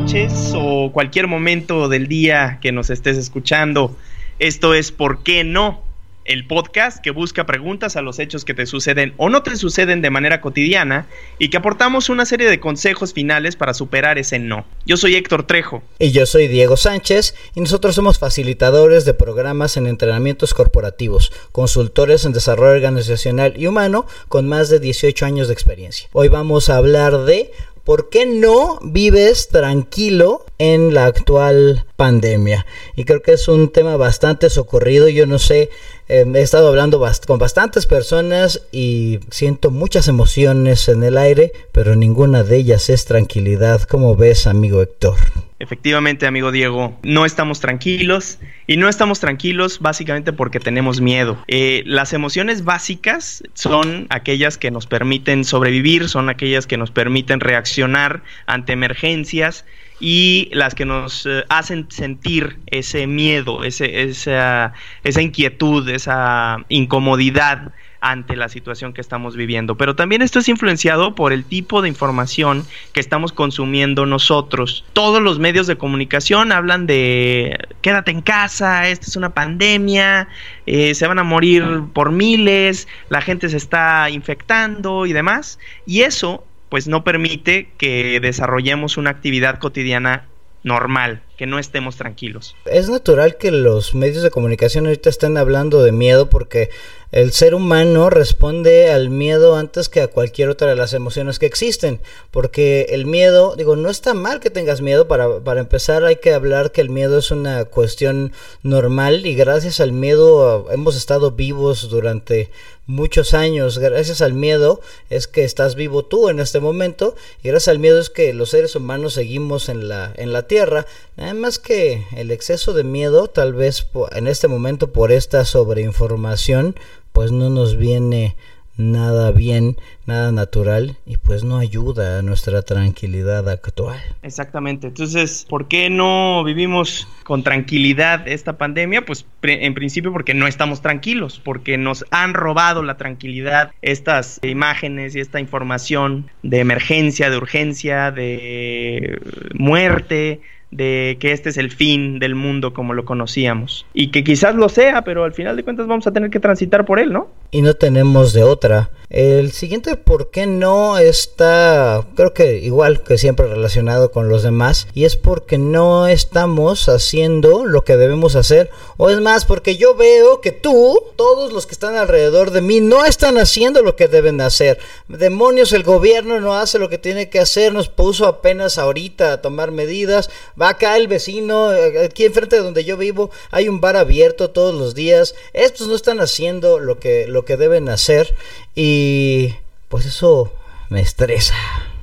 noches o cualquier momento del día que nos estés escuchando. Esto es ¿Por qué no? el podcast que busca preguntas a los hechos que te suceden o no te suceden de manera cotidiana y que aportamos una serie de consejos finales para superar ese no. Yo soy Héctor Trejo. Y yo soy Diego Sánchez y nosotros somos facilitadores de programas en entrenamientos corporativos, consultores en desarrollo organizacional y humano con más de 18 años de experiencia. Hoy vamos a hablar de ¿Por qué no vives tranquilo en la actual pandemia? Y creo que es un tema bastante socorrido. Yo no sé Em, he estado hablando con bastantes personas y siento muchas emociones en el aire, pero ninguna de ellas es tranquilidad. ¿Cómo ves, amigo Héctor? Efectivamente, amigo Diego, no estamos tranquilos y no estamos tranquilos básicamente porque tenemos miedo. Eh, las emociones básicas son aquellas que nos permiten sobrevivir, son aquellas que nos permiten reaccionar ante emergencias y las que nos eh, hacen sentir ese miedo, ese, esa, esa inquietud, esa incomodidad ante la situación que estamos viviendo. Pero también esto es influenciado por el tipo de información que estamos consumiendo nosotros. Todos los medios de comunicación hablan de quédate en casa, esta es una pandemia, eh, se van a morir por miles, la gente se está infectando y demás. Y eso pues no permite que desarrollemos una actividad cotidiana normal, que no estemos tranquilos. Es natural que los medios de comunicación ahorita estén hablando de miedo porque el ser humano responde al miedo antes que a cualquier otra de las emociones que existen, porque el miedo, digo, no está mal que tengas miedo, para, para empezar hay que hablar que el miedo es una cuestión normal y gracias al miedo hemos estado vivos durante muchos años, gracias al miedo es que estás vivo tú en este momento y gracias al miedo es que los seres humanos seguimos en la, en la tierra, nada más que el exceso de miedo tal vez en este momento por esta sobreinformación pues no nos viene nada bien, nada natural y pues no ayuda a nuestra tranquilidad actual. Exactamente, entonces, ¿por qué no vivimos con tranquilidad esta pandemia? Pues en principio porque no estamos tranquilos, porque nos han robado la tranquilidad estas imágenes y esta información de emergencia, de urgencia, de muerte, de que este es el fin del mundo como lo conocíamos. Y que quizás lo sea, pero al final de cuentas vamos a tener que transitar por él, ¿no? Y no tenemos de otra. El siguiente, ¿por qué no está, creo que igual que siempre relacionado con los demás? Y es porque no estamos haciendo lo que debemos hacer. O es más, porque yo veo que tú, todos los que están alrededor de mí, no están haciendo lo que deben hacer. Demonios, el gobierno no hace lo que tiene que hacer. Nos puso apenas ahorita a tomar medidas. Va acá el vecino, aquí enfrente de donde yo vivo, hay un bar abierto todos los días. Estos no están haciendo lo que, lo que deben hacer. Y pues eso me estresa.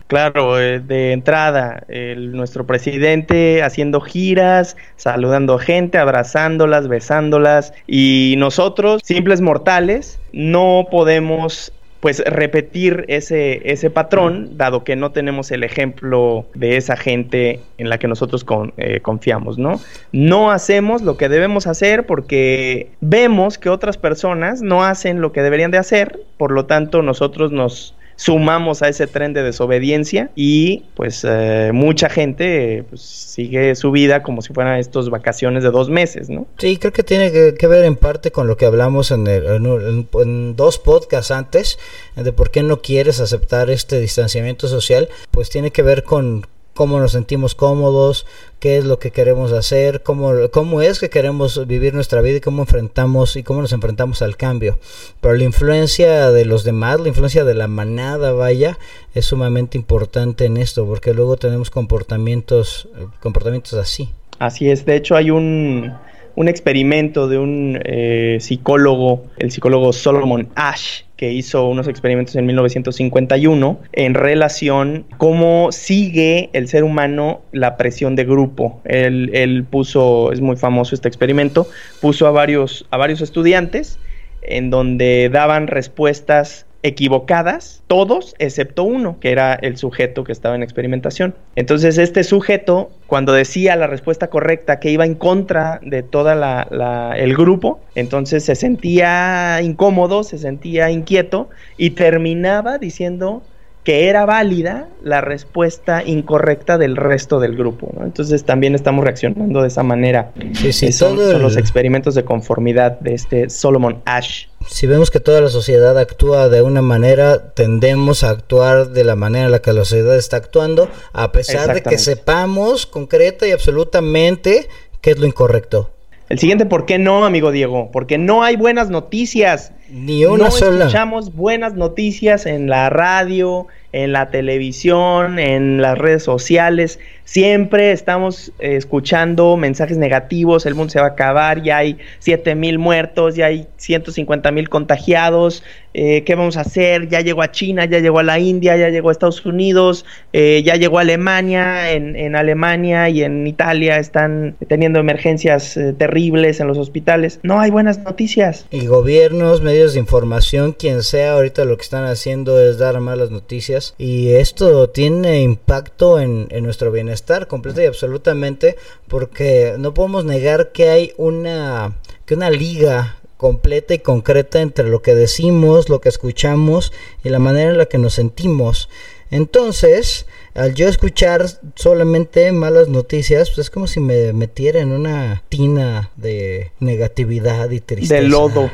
Claro, eh, de entrada, nuestro presidente haciendo giras, saludando gente, abrazándolas, besándolas, y nosotros, simples mortales, no podemos pues repetir ese, ese patrón, dado que no tenemos el ejemplo de esa gente en la que nosotros eh, confiamos, ¿no? No hacemos lo que debemos hacer porque vemos que otras personas no hacen lo que deberían de hacer, por lo tanto nosotros nos sumamos a ese tren de desobediencia y pues eh, mucha gente pues, sigue su vida como si fueran estos vacaciones de dos meses, ¿no? Sí, creo que tiene que, ver en parte con lo que hablamos en, en, dos podcasts antes, de por qué no quieres aceptar este distanciamiento social, pues tiene que ver con cómo nos sentimos cómodos, qué es lo que queremos hacer, cómo, cómo es que queremos vivir nuestra vida y cómo enfrentamos y cómo nos enfrentamos al cambio. Pero la influencia de los demás, la influencia de la manada, vaya, es sumamente importante en esto, porque luego tenemos comportamientos, comportamientos así. Así es, de hecho hay un, un experimento de un eh, psicólogo, el psicólogo Solomon Ash, que hizo unos experimentos en 1951 en relación cómo sigue el ser humano la presión de grupo. Él, él, puso, es muy famoso este experimento, puso a varios, a varios estudiantes en donde daban respuestas equivocadas, todos excepto uno, que era el sujeto que estaba en experimentación. Entonces este sujeto, cuando decía la respuesta correcta, que iba en contra de todo el grupo, entonces se sentía incómodo, se sentía inquieto y terminaba diciendo que era válida la respuesta incorrecta del resto del grupo. Entonces también estamos reaccionando de esa manera. Sí, sí, son, los experimentos de conformidad de este Solomon Ash. Si vemos que toda la sociedad actúa de una manera, tendemos a actuar de la manera en la que la sociedad está actuando, a pesar de que sepamos concreta y absolutamente qué es lo incorrecto. El siguiente, ¿por qué no, amigo Diego? Porque no hay buenas noticias. Ni una no sola. escuchamos buenas noticias en la radio, en la televisión, en las redes sociales. Siempre estamos eh, escuchando mensajes negativos, el mundo se va a acabar, ya hay 7 mil muertos, ya hay 150 mil contagiados, eh, ¿qué vamos a hacer? Ya llegó a China, ya llegó a la India, ya llegó a Estados Unidos, eh, ya llegó a Alemania, en, en, Alemania y en Italia están teniendo emergencias terribles en los hospitales. No hay buenas noticias. Y gobiernos, medios de información, quien sea, ahorita lo que están haciendo es dar malas noticias y esto tiene impacto en, en nuestro bienestar completo y absolutamente porque no podemos negar que hay una que una liga completa y concreta entre lo que decimos, lo que escuchamos y la manera en la que nos sentimos. Entonces, al yo escuchar solamente malas noticias, pues es como si me metiera en una tina de negatividad y tristeza. De lodo.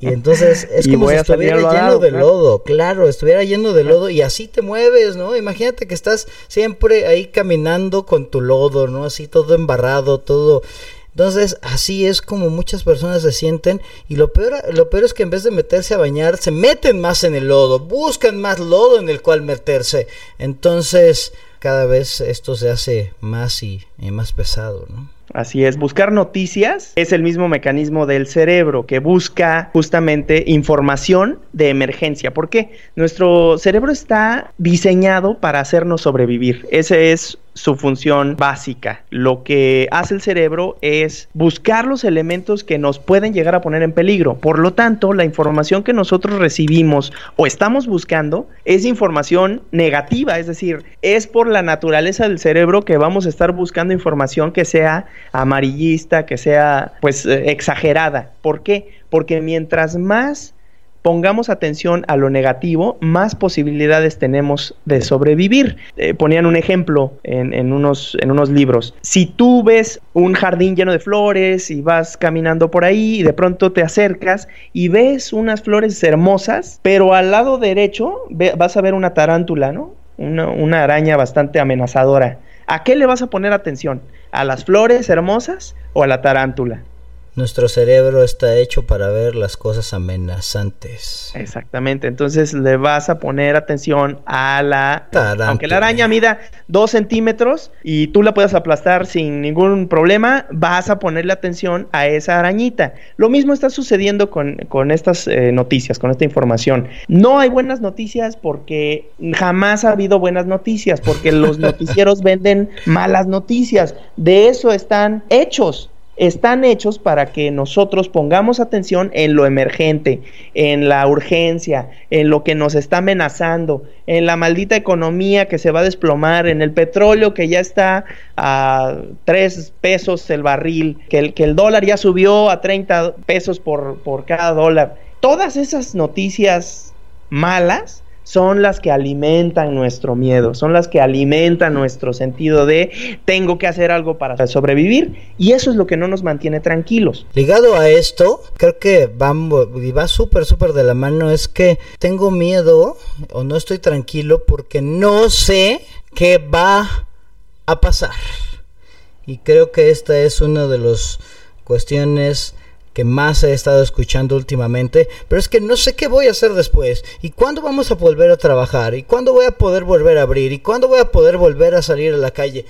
Y entonces es como si estuviera lleno de lodo, claro, estuviera lleno de lodo y así te mueves, ¿no? Imagínate que estás siempre ahí caminando con tu lodo, ¿no? Así todo embarrado, todo entonces, así es como muchas personas se sienten y lo peor, lo peor es que en vez de meterse a bañar, se meten más en el lodo, buscan más lodo en el cual meterse. Entonces, cada vez esto se hace más y, y más pesado, ¿no? Así es, buscar noticias es el mismo mecanismo del cerebro que busca justamente información de emergencia. ¿Por qué? Nuestro cerebro está diseñado para hacernos sobrevivir. Ese es su función básica. Lo que hace el cerebro es buscar los elementos que nos pueden llegar a poner en peligro. Por lo tanto, la información que nosotros recibimos o estamos buscando es información negativa, es decir, es por la naturaleza del cerebro que vamos a estar buscando información que sea amarillista, que sea pues eh, exagerada. ¿Por qué? Porque mientras más pongamos atención a lo negativo, más posibilidades tenemos de sobrevivir. Eh, ponían un ejemplo en, unos, en unos libros. Si tú ves un jardín lleno de flores y vas caminando por ahí y de pronto te acercas y ves unas flores hermosas, pero al lado derecho vas a ver una tarántula, ¿no? Una, una araña bastante amenazadora. ¿A qué le vas a poner atención? ¿A las flores hermosas o a la tarántula? Nuestro cerebro está hecho para ver las cosas amenazantes. Exactamente, entonces le vas a poner atención a la... Tarántula. Aunque la araña mida dos centímetros y tú la puedas aplastar sin ningún problema, vas a ponerle atención a esa arañita. Lo mismo está sucediendo con, con estas eh, noticias, con esta información. No hay buenas noticias porque jamás ha habido buenas noticias, porque los noticieros venden malas noticias. De eso están hechos están hechos para que nosotros pongamos atención en lo emergente, en la urgencia, en lo que nos está amenazando, en la maldita economía que se va a desplomar, en el petróleo que ya está a 3 pesos el barril, que el, que el dólar ya subió a 30 pesos por, por cada dólar. Todas esas noticias malas son las que alimentan nuestro miedo, son las que alimentan nuestro sentido de tengo que hacer algo para sobrevivir y eso es lo que no nos mantiene tranquilos. Ligado a esto, creo que va, va súper, súper de la mano, es que tengo miedo o no estoy tranquilo porque no sé qué va a pasar. Y creo que esta es una de las cuestiones que más he estado escuchando últimamente, pero es que no sé qué voy a hacer después, y cuándo vamos a volver a trabajar, y cuándo voy a poder volver a abrir, y cuándo voy a poder volver a salir a la calle.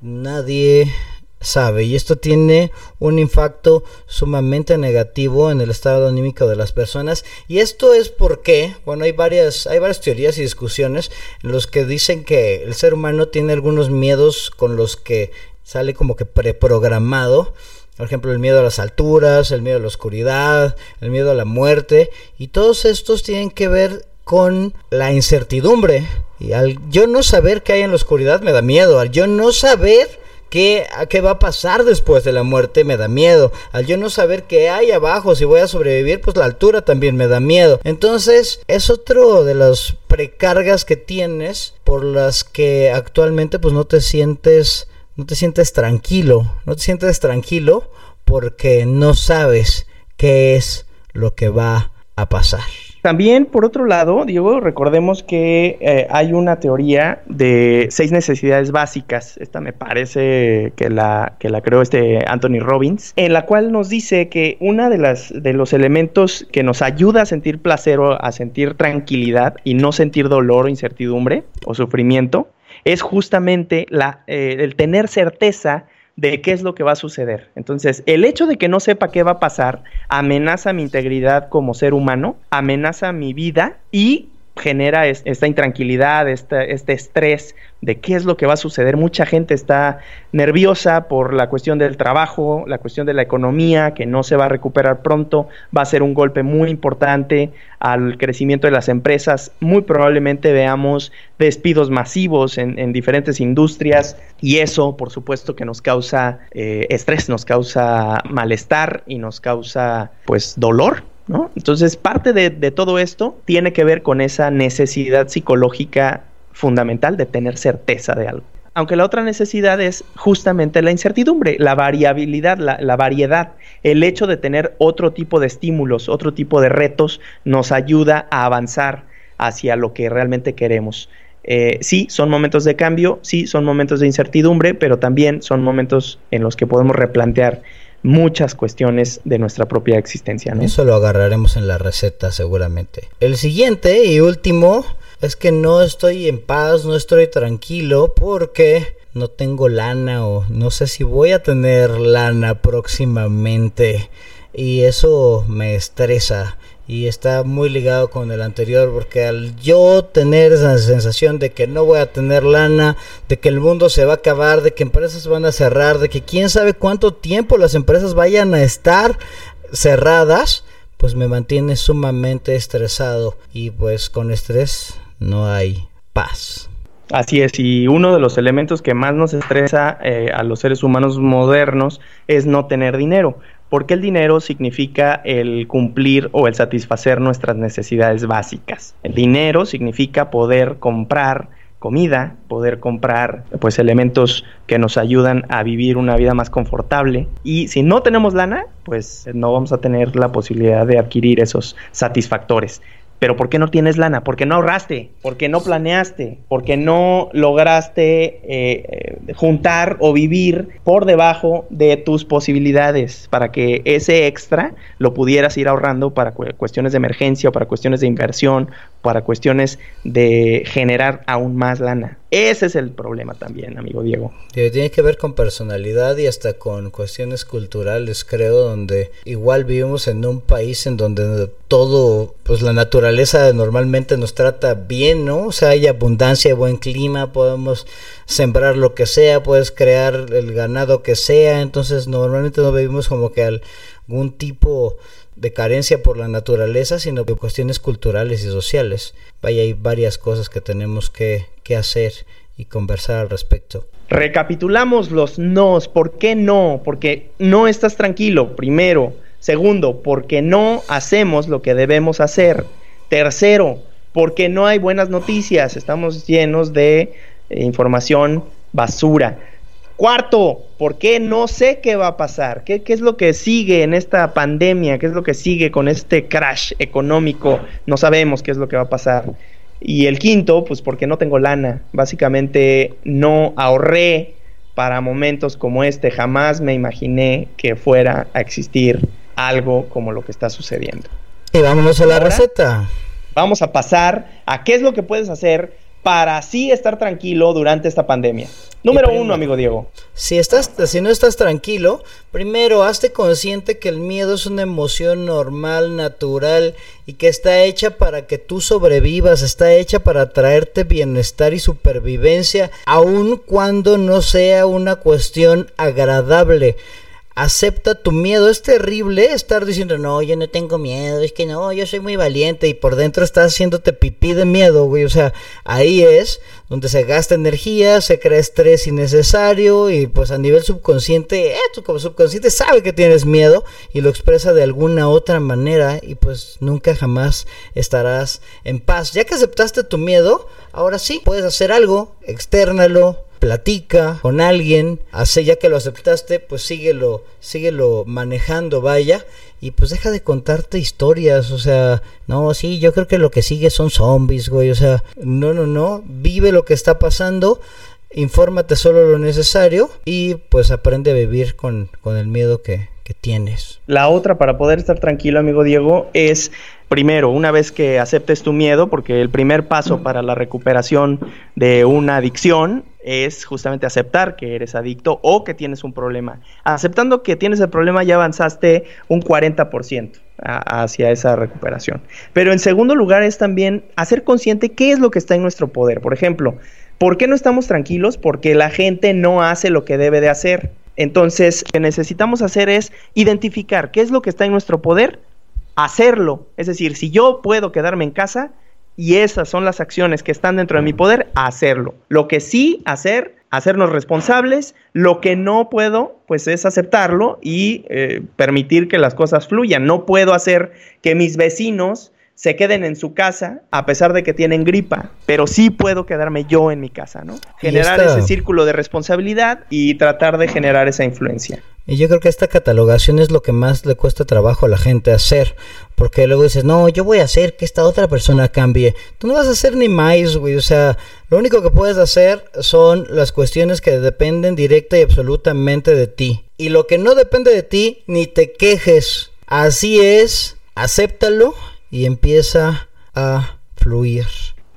Nadie sabe y esto tiene un impacto sumamente negativo en el estado anímico de las personas y esto es porque bueno hay varias hay varias teorías y discusiones en los que dicen que el ser humano tiene algunos miedos con los que sale como que preprogramado por ejemplo, el miedo a las alturas, el miedo a la oscuridad, el miedo a la muerte. Y todos estos tienen que ver con la incertidumbre. Y al yo no saber qué hay en la oscuridad me da miedo. Al yo no saber qué, qué va a pasar después de la muerte me da miedo. Al yo no saber qué hay abajo, si voy a sobrevivir, pues la altura también me da miedo. Entonces es otro de las precargas que tienes por las que actualmente pues no te sientes, no te sientes tranquilo, no te sientes tranquilo porque no sabes qué es lo que va a pasar. También, por otro lado, Diego, recordemos que eh, hay una teoría de seis necesidades básicas. Esta me parece que la, que la creó este Anthony Robbins, en la cual nos dice que una de las de los elementos que nos ayuda a sentir placer o a sentir tranquilidad y no sentir dolor o incertidumbre o sufrimiento es justamente la, eh, el tener certeza de qué es lo que va a suceder. Entonces, el hecho de que no sepa qué va a pasar amenaza mi integridad como ser humano, amenaza mi vida y genera esta intranquilidad, este, este estrés de qué es lo que va a suceder. Mucha gente está nerviosa por la cuestión del trabajo, la cuestión de la economía, que no se va a recuperar pronto, va a ser un golpe muy importante al crecimiento de las empresas. Muy probablemente veamos despidos masivos en, diferentes industrias y eso, por supuesto, que nos causa eh, estrés, nos causa malestar y nos causa, pues, dolor entonces, parte de, todo esto tiene que ver con esa necesidad psicológica fundamental de tener certeza de algo. Aunque la otra necesidad es justamente la incertidumbre, la variabilidad, la, variedad. El hecho de tener otro tipo de estímulos, otro tipo de retos, nos ayuda a avanzar hacia lo que realmente queremos. Eh, sí, son momentos de cambio, sí, son momentos de incertidumbre, pero también son momentos en los que podemos replantear muchas cuestiones de nuestra propia existencia. Eso lo agarraremos en la receta seguramente. El siguiente y último es que no estoy en paz, no estoy tranquilo porque no tengo lana o no sé si voy a tener lana próximamente y eso me estresa y está muy ligado con el anterior porque al yo tener esa sensación de que no voy a tener lana, de que el mundo se va a acabar, de que empresas van a cerrar, de que quién sabe cuánto tiempo las empresas vayan a estar cerradas, pues me mantiene sumamente estresado y pues con estrés no hay paz. Así es, y uno de los elementos que más nos estresa eh, a los seres humanos modernos es no tener dinero porque el dinero significa el cumplir o el satisfacer nuestras necesidades básicas. El dinero significa poder comprar comida, poder comprar pues elementos que nos ayudan a vivir una vida más confortable y si no tenemos lana, pues no vamos a tener la posibilidad de adquirir esos satisfactores. Pero ¿por qué no tienes lana? ¿Por qué no ahorraste? ¿Por qué no planeaste? ¿Por qué no lograste eh, eh, juntar o vivir por debajo de tus posibilidades para que ese extra lo pudieras ir ahorrando para cuestiones de emergencia para cuestiones de inversión, para cuestiones de generar aún más lana? Ese es el problema también, amigo Diego. Tiene que ver con personalidad y hasta con cuestiones culturales, creo, donde igual vivimos en un país en donde todo, pues la naturaleza normalmente nos trata bien, ¿no? O sea, hay abundancia, buen clima, podemos sembrar lo que sea, puedes crear el ganado que sea, entonces normalmente no vivimos como que algún tipo de carencia por la naturaleza, sino por cuestiones culturales y sociales. Vaya, hay varias cosas que tenemos que, que hacer y conversar al respecto. Recapitulamos los nos. ¿Por qué no? Porque no estás tranquilo, primero. Segundo, porque no hacemos lo que debemos hacer. Tercero, porque no hay buenas noticias. Estamos llenos de eh, información basura. Cuarto, ¿por qué no sé qué va a pasar? ¿Qué, es lo que sigue en esta pandemia? ¿Qué es lo que sigue con este crash económico? No sabemos qué es lo que va a pasar. Y el quinto, pues porque no tengo lana. Básicamente no ahorré para momentos como este. Jamás me imaginé que fuera a existir algo como lo que está sucediendo. Y vámonos a la receta. Vamos a pasar a qué es lo que puedes hacer para así estar tranquilo durante esta pandemia. Número uno, amigo Diego. Si, estás, si no estás tranquilo, primero hazte consciente que el miedo es una emoción normal, natural y que está hecha para que tú sobrevivas, está hecha para traerte bienestar y supervivencia, aun cuando no sea una cuestión agradable acepta tu miedo. Es terrible estar diciendo, no, yo no tengo miedo, es que no, yo soy muy valiente y por dentro estás haciéndote pipí de miedo, güey. O sea, ahí es donde se gasta energía, se crea estrés innecesario y pues a nivel subconsciente, eh, tu subconsciente sabe que tienes miedo y lo expresa de alguna otra manera y pues nunca jamás estarás en paz. Ya que aceptaste tu miedo, ahora sí, puedes hacer algo, externalo, platica con alguien, hace ya que lo aceptaste, pues síguelo, síguelo manejando, vaya, y pues deja de contarte historias, o sea, no, sí, yo creo que lo que sigue son zombies, güey, o sea, no, no, no, vive lo que está pasando, infórmate solo lo necesario y pues aprende a vivir con, con el miedo que, que tienes. La otra para poder estar tranquilo, amigo Diego, es primero, una vez que aceptes tu miedo, porque el primer paso para la recuperación de una adicción es justamente aceptar que eres adicto o que tienes un problema. Aceptando que tienes el problema ya avanzaste un 40% hacia esa recuperación. Pero en segundo lugar es también hacer consciente qué es lo que está en nuestro poder. Por ejemplo, ¿por qué no estamos tranquilos? Porque la gente no hace lo que debe de hacer. Entonces, lo que necesitamos hacer es identificar qué es lo que está en nuestro poder, hacerlo. Es decir, si yo puedo quedarme en casa, y esas son las acciones que están dentro de mi poder, hacerlo. Lo que sí hacer, hacernos responsables, lo que no puedo, pues es aceptarlo y eh, permitir que las cosas fluyan. No puedo hacer que mis vecinos se queden en su casa a pesar de que tienen gripa, pero sí puedo quedarme yo en mi casa, ¿no? Generar ese círculo de responsabilidad y tratar de generar esa influencia. Y yo creo que esta catalogación es lo que más le cuesta trabajo a la gente hacer. Porque luego dices, no, yo voy a hacer que esta otra persona cambie. Tú no vas a hacer ni más, güey. O sea, lo único que puedes hacer son las cuestiones que dependen directa y absolutamente de ti. Y lo que no depende de ti, ni te quejes. Así es, acéptalo y empieza a fluir.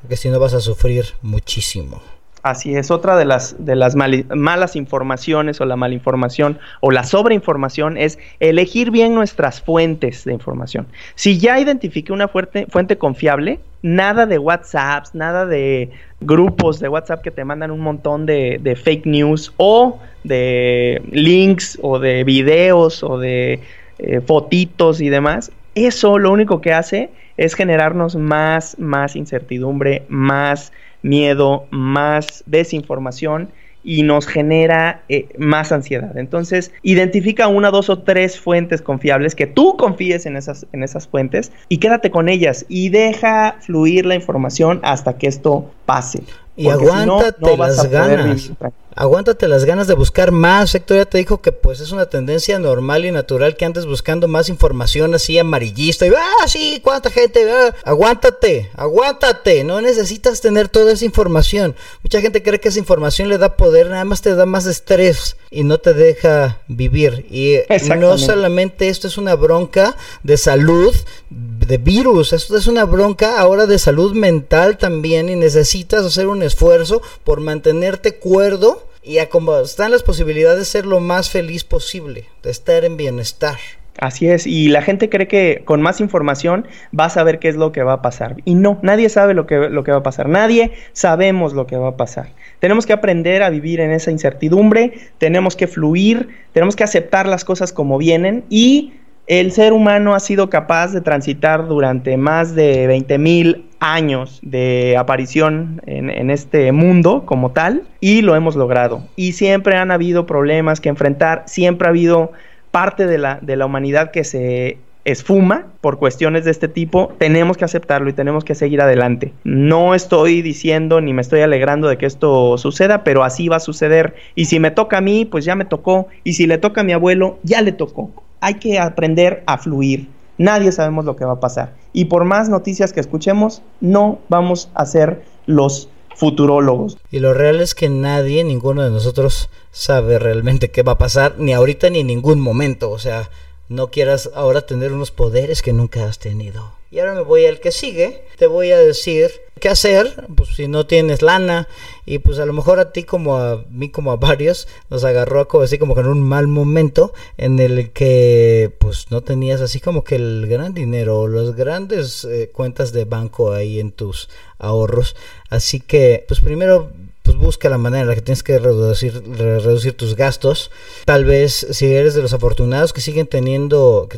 Porque si no vas a sufrir muchísimo. Así es, otra de las, de las malas informaciones o la malinformación o la sobreinformación es elegir bien nuestras fuentes de información. Si ya identifique una fuente confiable, nada de WhatsApps, nada de grupos de WhatsApp que te mandan un montón de, de fake news o de links o de videos o de eh, fotitos y demás. Eso lo único que hace es generarnos más, más incertidumbre, más miedo, más desinformación y nos genera eh, más ansiedad. Entonces, identifica una, dos o tres fuentes confiables que tú confíes en esas, en esas fuentes y quédate con ellas y deja fluir la información hasta que esto pase. Y aguántate las ganas aguántate las ganas de buscar más. Héctor ya te dijo que pues es una tendencia normal y natural que andes buscando más información así amarillista y ah, sí, cuánta gente, ah". aguántate, aguántate, no necesitas tener toda esa información. Mucha gente cree que esa información le da poder, nada más te da más estrés y no te deja vivir. Y no solamente esto es una bronca de salud, de virus, esto es una bronca ahora de salud mental también y necesitas hacer un esfuerzo por mantenerte cuerdo y a como están las posibilidades de ser lo más feliz posible, de estar en bienestar. Así es, y la gente cree que con más información va a saber qué es lo que va a pasar. Y no, nadie sabe lo que, lo que va a pasar, nadie sabemos lo que va a pasar. Tenemos que aprender a vivir en esa incertidumbre, tenemos que fluir, tenemos que aceptar las cosas como vienen y el ser humano ha sido capaz de transitar durante más de 20 mil años de aparición en, este mundo como tal y lo hemos logrado. Y siempre han habido problemas que enfrentar, siempre ha habido parte de la, de la humanidad que se esfuma por cuestiones de este tipo, tenemos que aceptarlo y tenemos que seguir adelante. No estoy diciendo ni me estoy alegrando de que esto suceda, pero así va a suceder. Y si me toca a mí, pues ya me tocó. Y si le toca a mi abuelo, ya le tocó. Hay que aprender a fluir. Nadie sabemos lo que va a pasar. Y por más noticias que escuchemos, no vamos a ser los futurólogos. Y lo real es que nadie, ninguno de nosotros sabe realmente qué va a pasar, ni ahorita ni en ningún momento. O sea, no quieras ahora tener unos poderes que nunca has tenido. Y ahora me voy al que sigue. Te voy a decir qué hacer, pues si no tienes lana y pues a lo mejor a ti como a mí como a varios nos agarró así como que en un mal momento en el que pues no tenías así como que el gran dinero o las grandes eh, cuentas de banco ahí en tus ahorros, así que pues primero pues busca la manera en la que tienes que reducir, reducir tus gastos. Tal vez si eres de los afortunados que siguen teniendo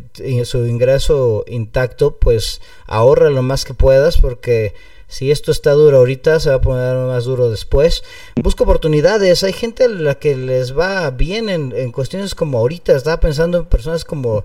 su ingreso intacto, pues ahorra lo más que puedas porque si esto está duro ahorita, se va a poner más duro después. Busca oportunidades. Hay gente a la que les va bien en, en cuestiones como ahorita. Estaba pensando en personas como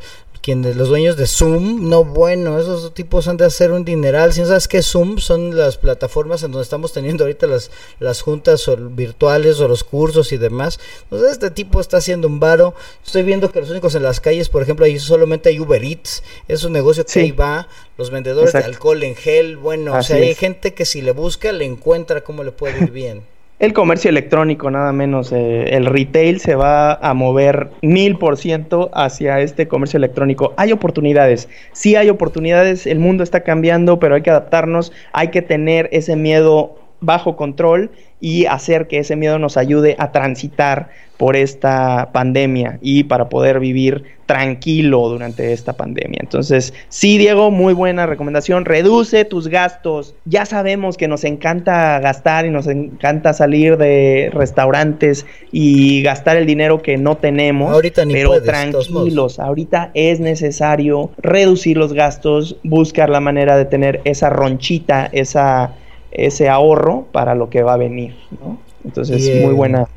quienes los dueños de Zoom, no bueno, esos tipos han de hacer un dineral. Si no sabes qué Zoom son las plataformas en donde estamos teniendo ahorita las, las juntas virtuales o los cursos y demás. Entonces este tipo está haciendo un varo. Estoy viendo que los únicos en las calles, por ejemplo, ahí solamente hay Uber Eats, es un negocio que ahí va, los vendedores de alcohol en gel, bueno, o sea, hay gente que si le busca le encuentra cómo le puede ir bien. El comercio electrónico, nada menos, eh, el retail se va a mover mil por ciento hacia este comercio electrónico. Hay oportunidades, sí hay oportunidades, el mundo está cambiando, pero hay que adaptarnos, hay que tener ese miedo bajo control y hacer que ese miedo nos ayude a transitar por esta pandemia y para poder vivir tranquilo durante esta pandemia. Entonces, sí, Diego, muy buena recomendación. Reduce tus gastos. Ya sabemos que nos encanta gastar y nos encanta salir de restaurantes y gastar el dinero que no tenemos. Ahorita ni pero tranquilos, ahorita es necesario reducir los gastos, buscar la manera de tener esa ronchita, esa ese ahorro para lo que va a venir, ¿no? Entonces, muy buena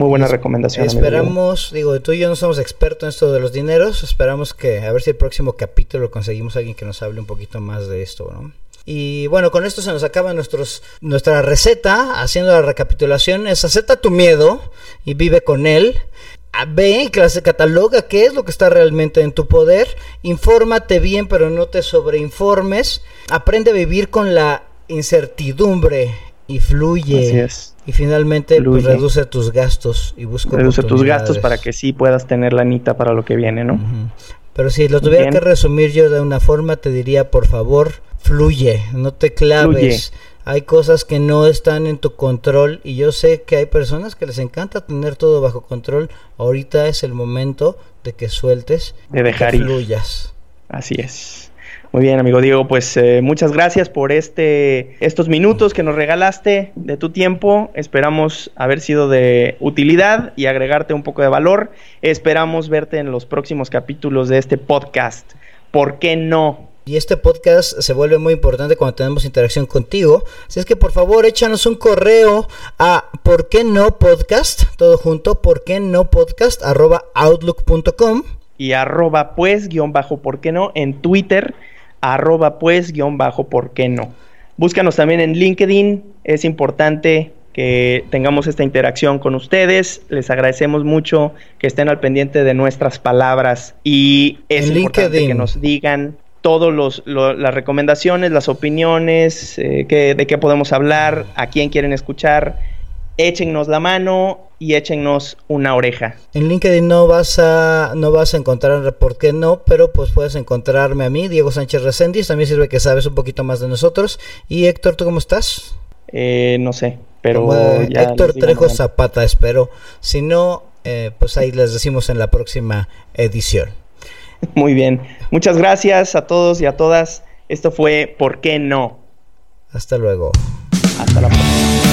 muy buena recomendación. Esperamos, digo, tú y yo no somos expertos en esto de los dineros, esperamos que a ver si el próximo capítulo conseguimos a alguien que nos hable un poquito más de esto, ¿no? Y bueno, con esto se nos acaba nuestros, nuestra receta, haciendo la recapitulación, es acepta tu miedo y vive con él. Ve, clase cataloga qué es lo que está realmente en tu poder, infórmate bien pero no te sobreinformes, aprende a vivir con la incertidumbre y fluye. Y finalmente pues, reduce tus gastos y busca Reduce tus gastos para que sí puedas tener la anita para lo que viene, ¿no? Pero si lo tuviera que resumir yo de una forma, te diría, por favor, fluye, no te claves. Hay cosas que no están en tu control y yo sé que hay personas que les encanta tener todo bajo control. Ahorita es el momento de que sueltes, de dejar y fluyas. Así es. Muy bien, amigo Diego, pues eh, muchas gracias por este, estos minutos que nos regalaste de tu tiempo. Esperamos haber sido de utilidad y agregarte un poco de valor. Esperamos verte en los próximos capítulos de este podcast. ¿Por qué no? Y este podcast se vuelve muy importante cuando tenemos interacción contigo. Así es que por favor échanos un correo a por qué no podcast, todo junto, por qué no podcast, arroba outlook.com. Y arroba pues guion bajo por qué no en Twitter arroba pues guion bajo, ¿por qué no? Búscanos también en LinkedIn, es importante que tengamos esta interacción con ustedes. Les agradecemos mucho que estén al pendiente de nuestras palabras y es importante que nos digan todas las recomendaciones, las opiniones, eh, de qué podemos hablar, a quién quieren escuchar échennos la mano y échennos una oreja. En LinkedIn no vas a no vas a encontrar por qué no, pero pues puedes encontrarme a mí, Diego Sánchez Reséndiz, también sirve que sabes un poquito más de nosotros. Y Héctor, ¿tú cómo estás? Eh, no sé, pero Héctor Trejo Zapata, espero. Si no, eh, pues ahí les decimos en la próxima edición. Muy bien. Muchas gracias a todos y a todas. Esto fue ¿Por qué no? Hasta luego. Hasta la próxima.